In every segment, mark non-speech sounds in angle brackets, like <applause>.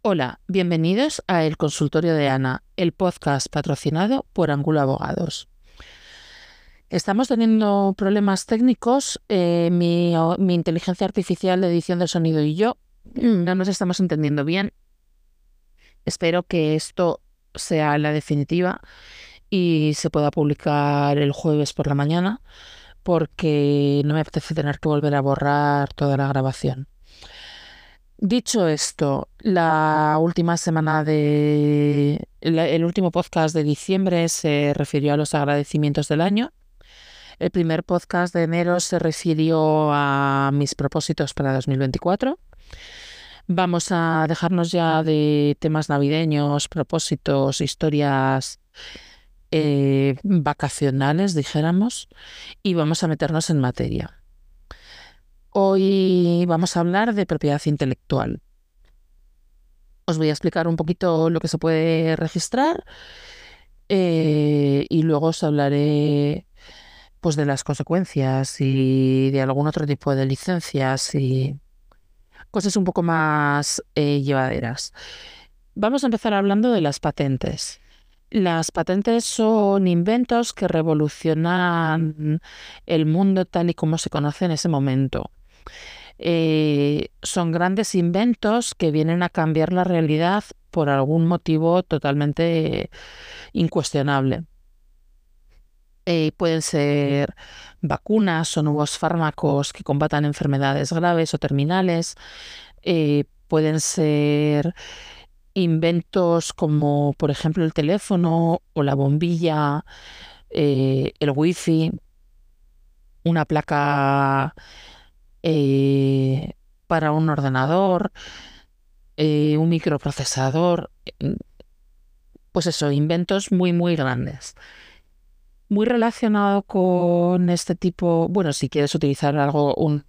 Hola, bienvenidos a El Consultorio de Ana, el podcast patrocinado por Angulo Abogados. Estamos teniendo problemas técnicos. eh, mi, mi inteligencia artificial de edición de sonido y yo <clears throat> no nos estamos entendiendo bien. Espero que esto sea la definitiva y se pueda publicar el jueves por la mañana porque no me apetece tener que volver a borrar toda la grabación. Dicho esto, la última semana de... el último podcast de diciembre se refirió a los agradecimientos del año. El primer podcast de enero se refirió a mis propósitos para 2024. Vamos a dejarnos ya de temas navideños, propósitos, historias eh, vacacionales, dijéramos, y vamos a meternos en materia. Hoy vamos a hablar de propiedad intelectual. Os voy a explicar un poquito lo que se puede registrar eh, y luego os hablaré pues de las consecuencias y de algún otro tipo de licencias y cosas un poco más eh, llevaderas. Vamos a empezar hablando de las patentes. Las patentes son inventos que revolucionan el mundo tal y como se conoce en ese momento. Eh, son grandes inventos que vienen a cambiar la realidad por algún motivo totalmente incuestionable. Eh, pueden ser vacunas o nuevos fármacos que combatan enfermedades graves o terminales. Eh, pueden ser inventos como, por ejemplo, el teléfono o la bombilla, eh, el wifi, una placa eh, para un ordenador, eh, un microprocesador. eh, Pues eso, inventos muy, muy grandes. Muy relacionado con este tipo, bueno, si quieres utilizar algo, un,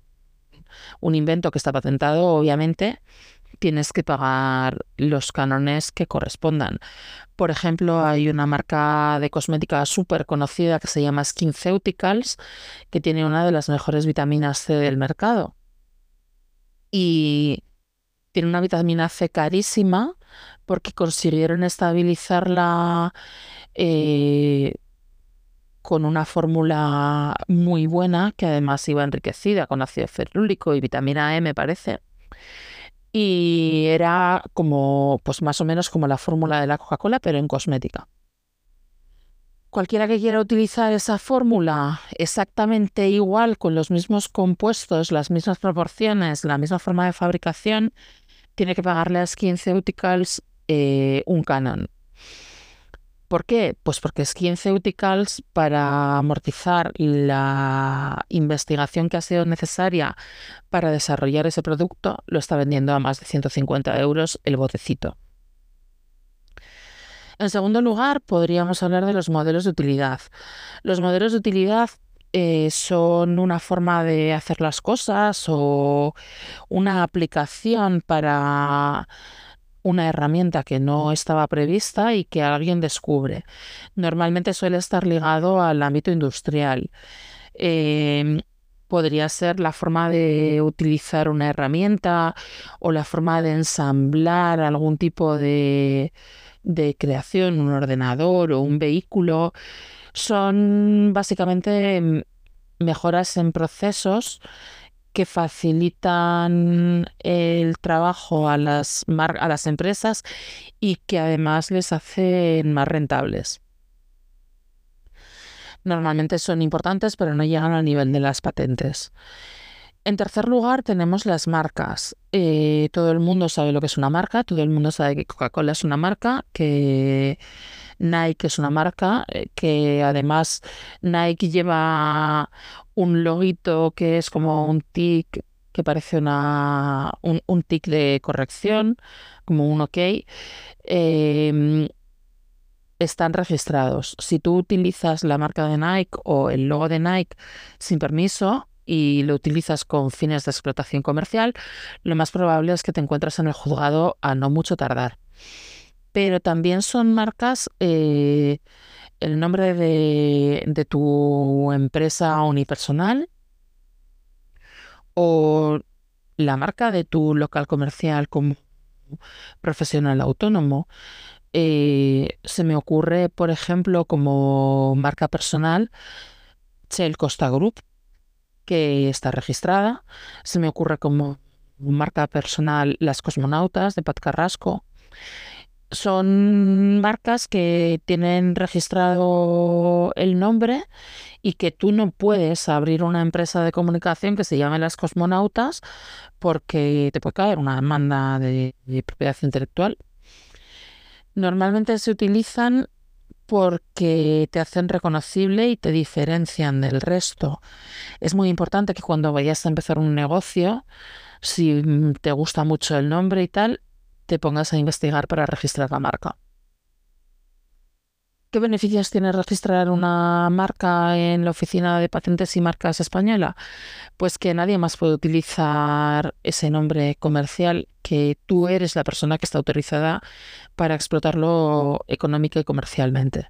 un invento que está patentado, obviamente tienes que pagar los cánones que correspondan. Por ejemplo, hay una marca de cosmética súper conocida que se llama SkinCeuticals, que tiene una de las mejores vitaminas C del mercado. Y tiene una vitamina C carísima porque consiguieron estabilizarla eh, con una fórmula muy buena que además iba enriquecida con ácido ferúlico y vitamina E, me parece. Y era como, pues más o menos como la fórmula de la Coca-Cola, pero en cosmética. Cualquiera que quiera utilizar esa fórmula exactamente igual, con los mismos compuestos, las mismas proporciones, la misma forma de fabricación, tiene que pagarle a SkinCeuticals eh, un canon. ¿Por qué? Pues porque SkinCeuticals, para amortizar la investigación que ha sido necesaria para desarrollar ese producto, lo está vendiendo a más de 150 euros el botecito. En segundo lugar, podríamos hablar de los modelos de utilidad. Los modelos de utilidad eh, son una forma de hacer las cosas o una aplicación para una herramienta que no estaba prevista y que alguien descubre. Normalmente suele estar ligado al ámbito industrial. Em, podría ser la forma de utilizar una herramienta o la forma de ensamblar algún tipo de, de creación, un ordenador o un vehículo. Son básicamente mm, mejoras en procesos que facilitan el trabajo a las, mar- a las empresas y que además les hacen más rentables. Normalmente son importantes, pero no llegan al nivel de las patentes. En tercer lugar, tenemos las marcas. Eh, todo el mundo sabe lo que es una marca, todo el mundo sabe que Coca-Cola es una marca, que Nike es una marca, eh, que además Nike lleva un loguito que es como un tic, que parece una, un, tic de corrección, como un OK. Em, están registrados. Si tú utilizas la marca de Nike o el logo de Nike sin permiso y lo utilizas con fines de explotación comercial, lo más probable es que te encuentres en el juzgado a no mucho tardar. Pero también son marcas, eh, el nombre de, de tu empresa unipersonal o la marca de tu local comercial como profesional autónomo. Eh, se me ocurre, por ejemplo, como marca personal, Shell Costa Group, que está registrada. Se me ocurre como marca personal Las Cosmonautas de Pat Carrasco. Son marcas que tienen registrado el nombre y que tú no puedes abrir una empresa de comunicación que se llame Las Cosmonautas porque te puede caer una demanda de, de propiedad intelectual. Normalmente se utilizan porque te hacen reconocible y te diferencian del resto. Es muy importante que cuando vayas a empezar un negocio, si te gusta mucho el nombre y tal, te pongas a investigar para registrar la marca. ¿Qué beneficios tiene registrar una marca en la Oficina de Patentes y Marcas Española? Pues que nadie más puede utilizar ese nombre comercial, que tú eres la persona que está autorizada para explotarlo económica y comercialmente.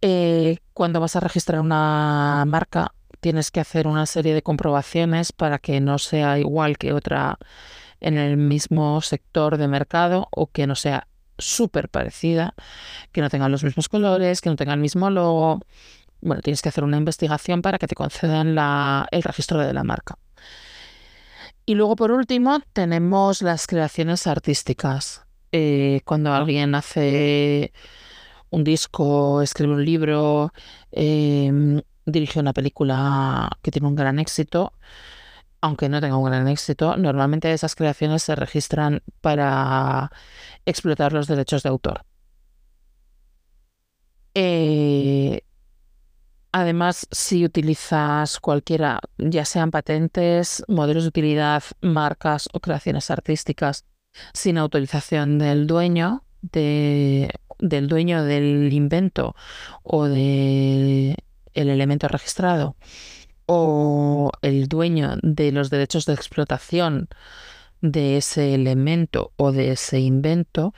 Eh, cuando vas a registrar una marca, tienes que hacer una serie de comprobaciones para que no sea igual que otra en el mismo sector de mercado o que no sea súper parecida, que no tengan los mismos colores, que no tengan el mismo logo. Bueno, tienes que hacer una investigación para que te concedan el registro de la marca. Y luego, por último, tenemos las creaciones artísticas. Eh, cuando alguien hace un disco, escribe un libro, em, dirige una película que tiene un gran éxito, aunque no tenga un gran éxito, normalmente esas creaciones se registran para explotar los derechos de autor. Eh, además, si utilizas cualquiera, ya sean patentes, modelos de utilidad, marcas o creaciones artísticas, sin autorización del dueño, del dueño del invento o del elemento registrado, o el dueño de los derechos de explotación de ese elemento o de ese invento,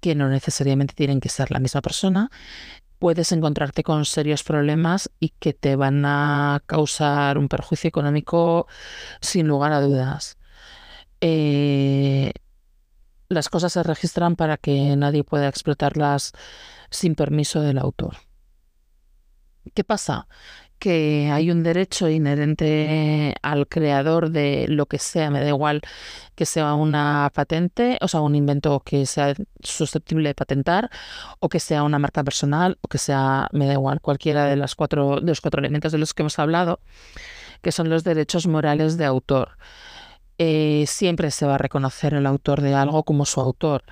que no necesariamente tienen que ser la misma persona, puedes encontrarte con serios problemas y que te van a causar un perjuicio económico sin lugar a dudas. Eh, las cosas se registran para que nadie pueda explotarlas sin permiso del autor. ¿Qué pasa? Que hay un derecho inherente al creador de lo que sea, me da igual que sea una patente, o sea, un invento que sea susceptible de patentar, o que sea una marca personal, o que sea, me da igual, cualquiera de, las cuatro, de los cuatro elementos de los que hemos hablado, que son los derechos morales de autor. Eh, siempre se va a reconocer el autor de algo como su autor,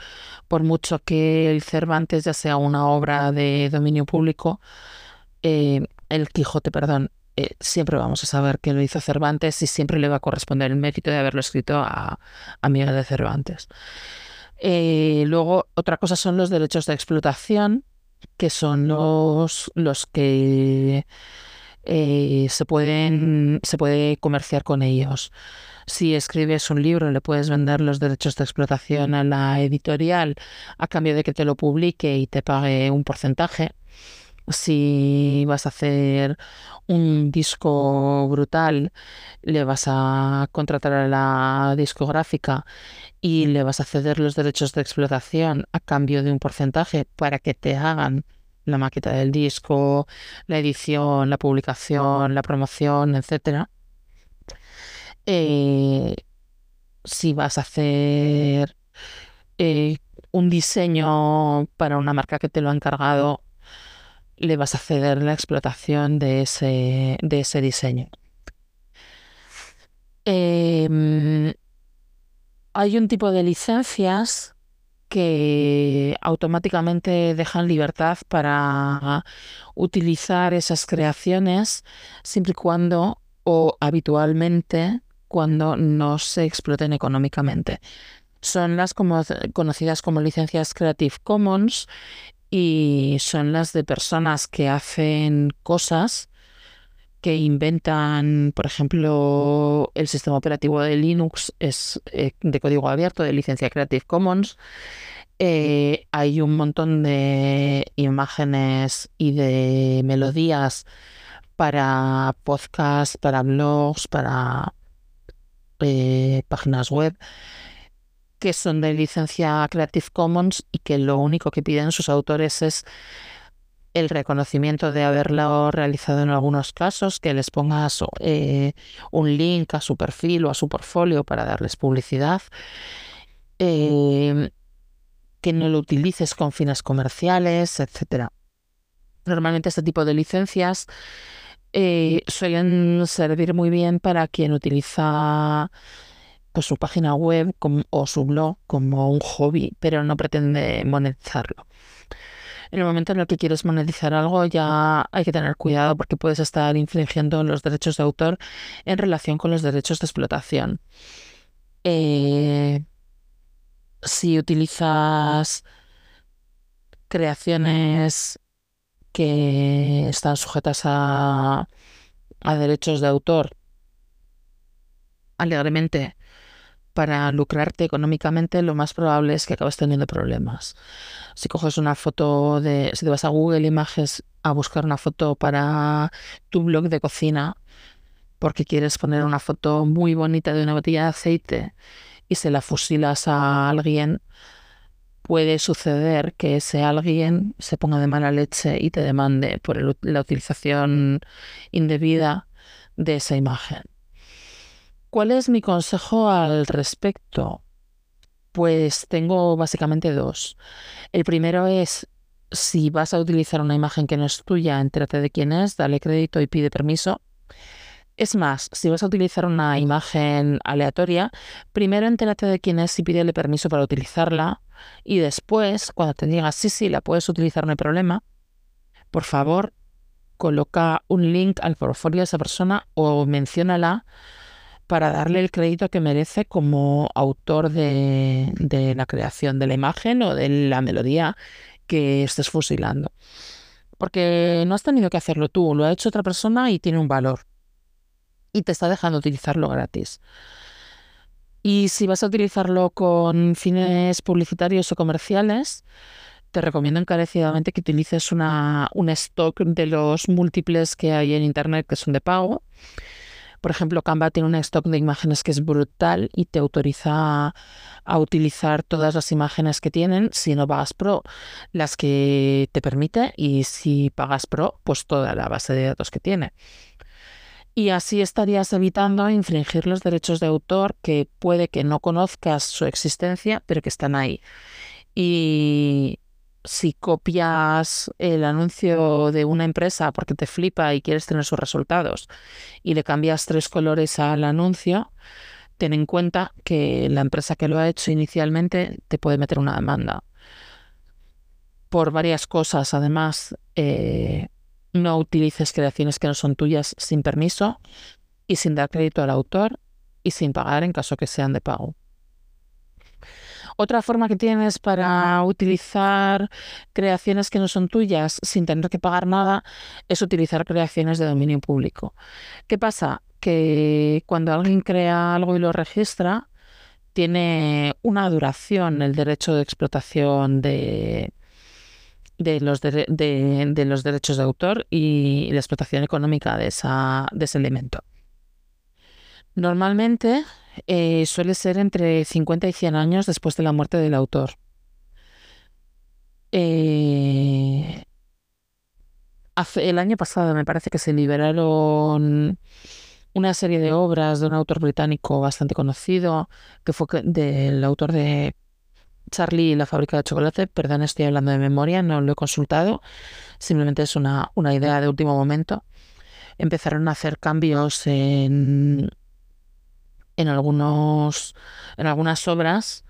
por mucho que el Cervantes ya sea una obra de dominio público, eh, el Quijote, perdón, eh, siempre vamos a saber que lo hizo Cervantes y siempre le va a corresponder el mérito de haberlo escrito a, a Miguel de Cervantes. Eh, luego, otra cosa son los derechos de explotación, que son los, los que eh, se, pueden, se puede comerciar con ellos. Si escribes un libro, le puedes vender los derechos de explotación a la editorial a cambio de que te lo publique y te pague un porcentaje si vas a hacer un disco brutal, le vas a contratar a la discográfica y le vas a ceder los derechos de explotación a cambio de un porcentaje para que te hagan la maqueta del disco, la edición, la publicación, la promoción, etcétera. Eh, si vas a hacer eh, un diseño para una marca que te lo ha encargado, le vas a ceder la explotación de ese, de ese diseño. Em, hay un tipo de licencias que automáticamente dejan libertad para utilizar esas creaciones siempre y cuando o habitualmente cuando no se exploten económicamente. Son las conocidas como licencias Creative Commons y son las de personas que hacen cosas que inventan, por ejemplo, el sistema operativo de Linux es eh, de código abierto, de licencia Creative Commons. Eh, hay un montón de imágenes y de melodías para podcasts, para blogs, para eh, páginas web que son de licencia Creative Commons y que lo único que piden sus autores es el reconocimiento de haberlo realizado en algunos casos, que les pongas eh, un link a su perfil o a su portfolio para darles publicidad, eh, que no lo utilices con fines comerciales, etc. Normalmente este tipo de licencias eh, suelen servir muy bien para quien utiliza su página web o su blog como un hobby, pero no pretende monetizarlo en el momento en el que quieres monetizar algo ya hay que tener cuidado porque puedes estar infringiendo los derechos de autor en relación con los derechos de explotación. Eh, si utilizas creaciones que están sujetas a, a derechos de autor alegremente para lucrarte económicamente, lo más probable es que acabes teniendo problemas. Si coges una foto de, si te vas a Google Images a buscar una foto para tu blog de cocina, porque quieres poner una foto muy bonita de una botella de aceite y se la fusilas a alguien, puede suceder que ese alguien se ponga de mala leche y te demande por la utilización indebida de esa imagen. ¿Cuál es mi consejo al respecto? Pues tengo básicamente dos. El primero es, si vas a utilizar una imagen que no es tuya, entérate de quién es, dale crédito y pide permiso. Es más, si vas a utilizar una imagen aleatoria, primero entérate de quién es y pídele permiso para utilizarla. Y después, cuando te diga sí, sí, la puedes utilizar, no hay problema, por favor, coloca un link al portfolio de esa persona o menciónala para darle el crédito que merece como autor de, la creación de la imagen o de la melodía que estés fusilando. Porque no has tenido que hacerlo tú, lo ha hecho otra persona y tiene un valor. Y te está dejando utilizarlo gratis. Y si vas a utilizarlo con fines publicitarios o comerciales, te recomiendo encarecidamente que utilices una, un stock de los múltiples que hay en Internet que son de pago por ejemplo, Canva tiene un stock de imágenes que es brutal y te autoriza a, utilizar todas las imágenes que tienen, si no pagas Pro, las que te permite y si pagas Pro, pues toda la base de datos que tiene. Y así estarías evitando infringir los derechos de autor que puede que no conozcas su existencia, pero que están ahí. Y, si copias el anuncio de una empresa porque te flipa y quieres tener sus resultados y le cambias tres colores al anuncio, ten en cuenta que la empresa que lo ha hecho inicialmente te puede meter una demanda. Por varias cosas, además, eh, no utilices creaciones que no son tuyas sin permiso y sin dar crédito al autor y sin pagar en caso que sean de pago. Otra forma que tienes para utilizar creaciones que no son tuyas sin tener que pagar nada es utilizar creaciones de dominio público. ¿Qué pasa? Que cuando alguien crea algo y lo registra, tiene una duración el derecho de explotación de, de los, de, los derechos de autor y la explotación económica de, esa, de ese elemento. Normalmente eh, suele ser entre 50 y 100 años después de la muerte del autor. Eh, el año pasado me parece que se liberaron una serie de obras de un autor británico bastante conocido, que fue del autor de Charlie y la fábrica de chocolate. Perdón, estoy hablando de memoria, no lo he consultado. Simplemente es una, una idea de último momento. Empezaron a hacer cambios en, en algunos en algunas obras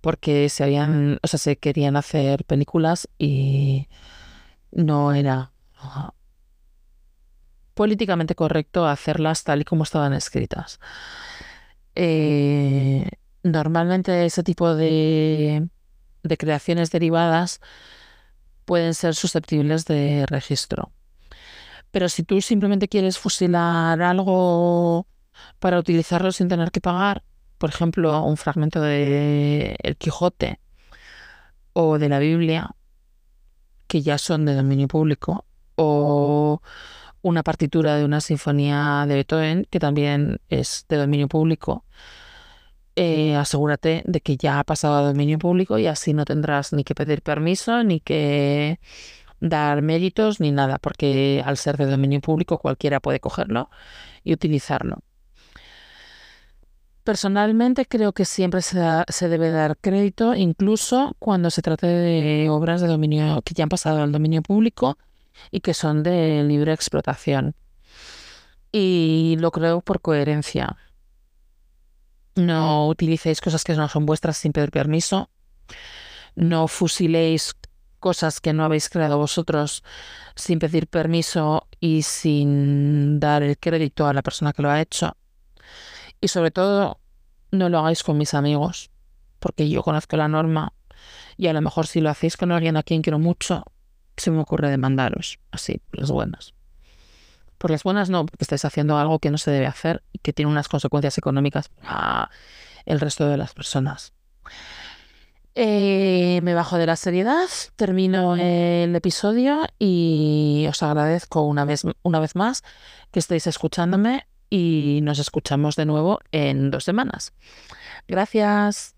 porque se habían, o sea, se querían hacer películas y no era políticamente correcto hacerlas tal y como estaban escritas. Eh, normalmente ese tipo de, de creaciones derivadas pueden ser susceptibles de registro. Pero si tú simplemente quieres fusilar algo para utilizarlo sin tener que pagar, por ejemplo, un fragmento de El Quijote o de la Biblia, que ya son de dominio público, o una partitura de una sinfonía de Beethoven, que también es de dominio público, eh, asegúrate de que ya ha pasado a dominio público y así no tendrás ni que pedir permiso, ni que dar méritos, ni nada, porque al ser de dominio público cualquiera puede cogerlo y utilizarlo. Personalmente creo que siempre se, se, debe dar crédito, incluso cuando se trate de obras de dominio que ya han pasado al dominio público y que son de libre explotación. Y lo creo por coherencia. No utilicéis cosas que no son vuestras sin pedir permiso. No fusiléis cosas que no habéis creado vosotros sin pedir permiso y sin dar el crédito a la persona que lo ha hecho. Y sobre todo, no lo hagáis con mis amigos, porque yo conozco la norma y a lo mejor si lo hacéis con alguien a quien quiero mucho, se me ocurre demandaros, así, por las buenas. Por las buenas no, porque estáis haciendo algo que no se debe hacer y que tiene unas consecuencias económicas para el resto de las personas. Eh, me bajo de la seriedad, termino el episodio y os agradezco una vez, una vez más que estéis escuchándome y nos escuchamos de nuevo en dos semanas. Gracias.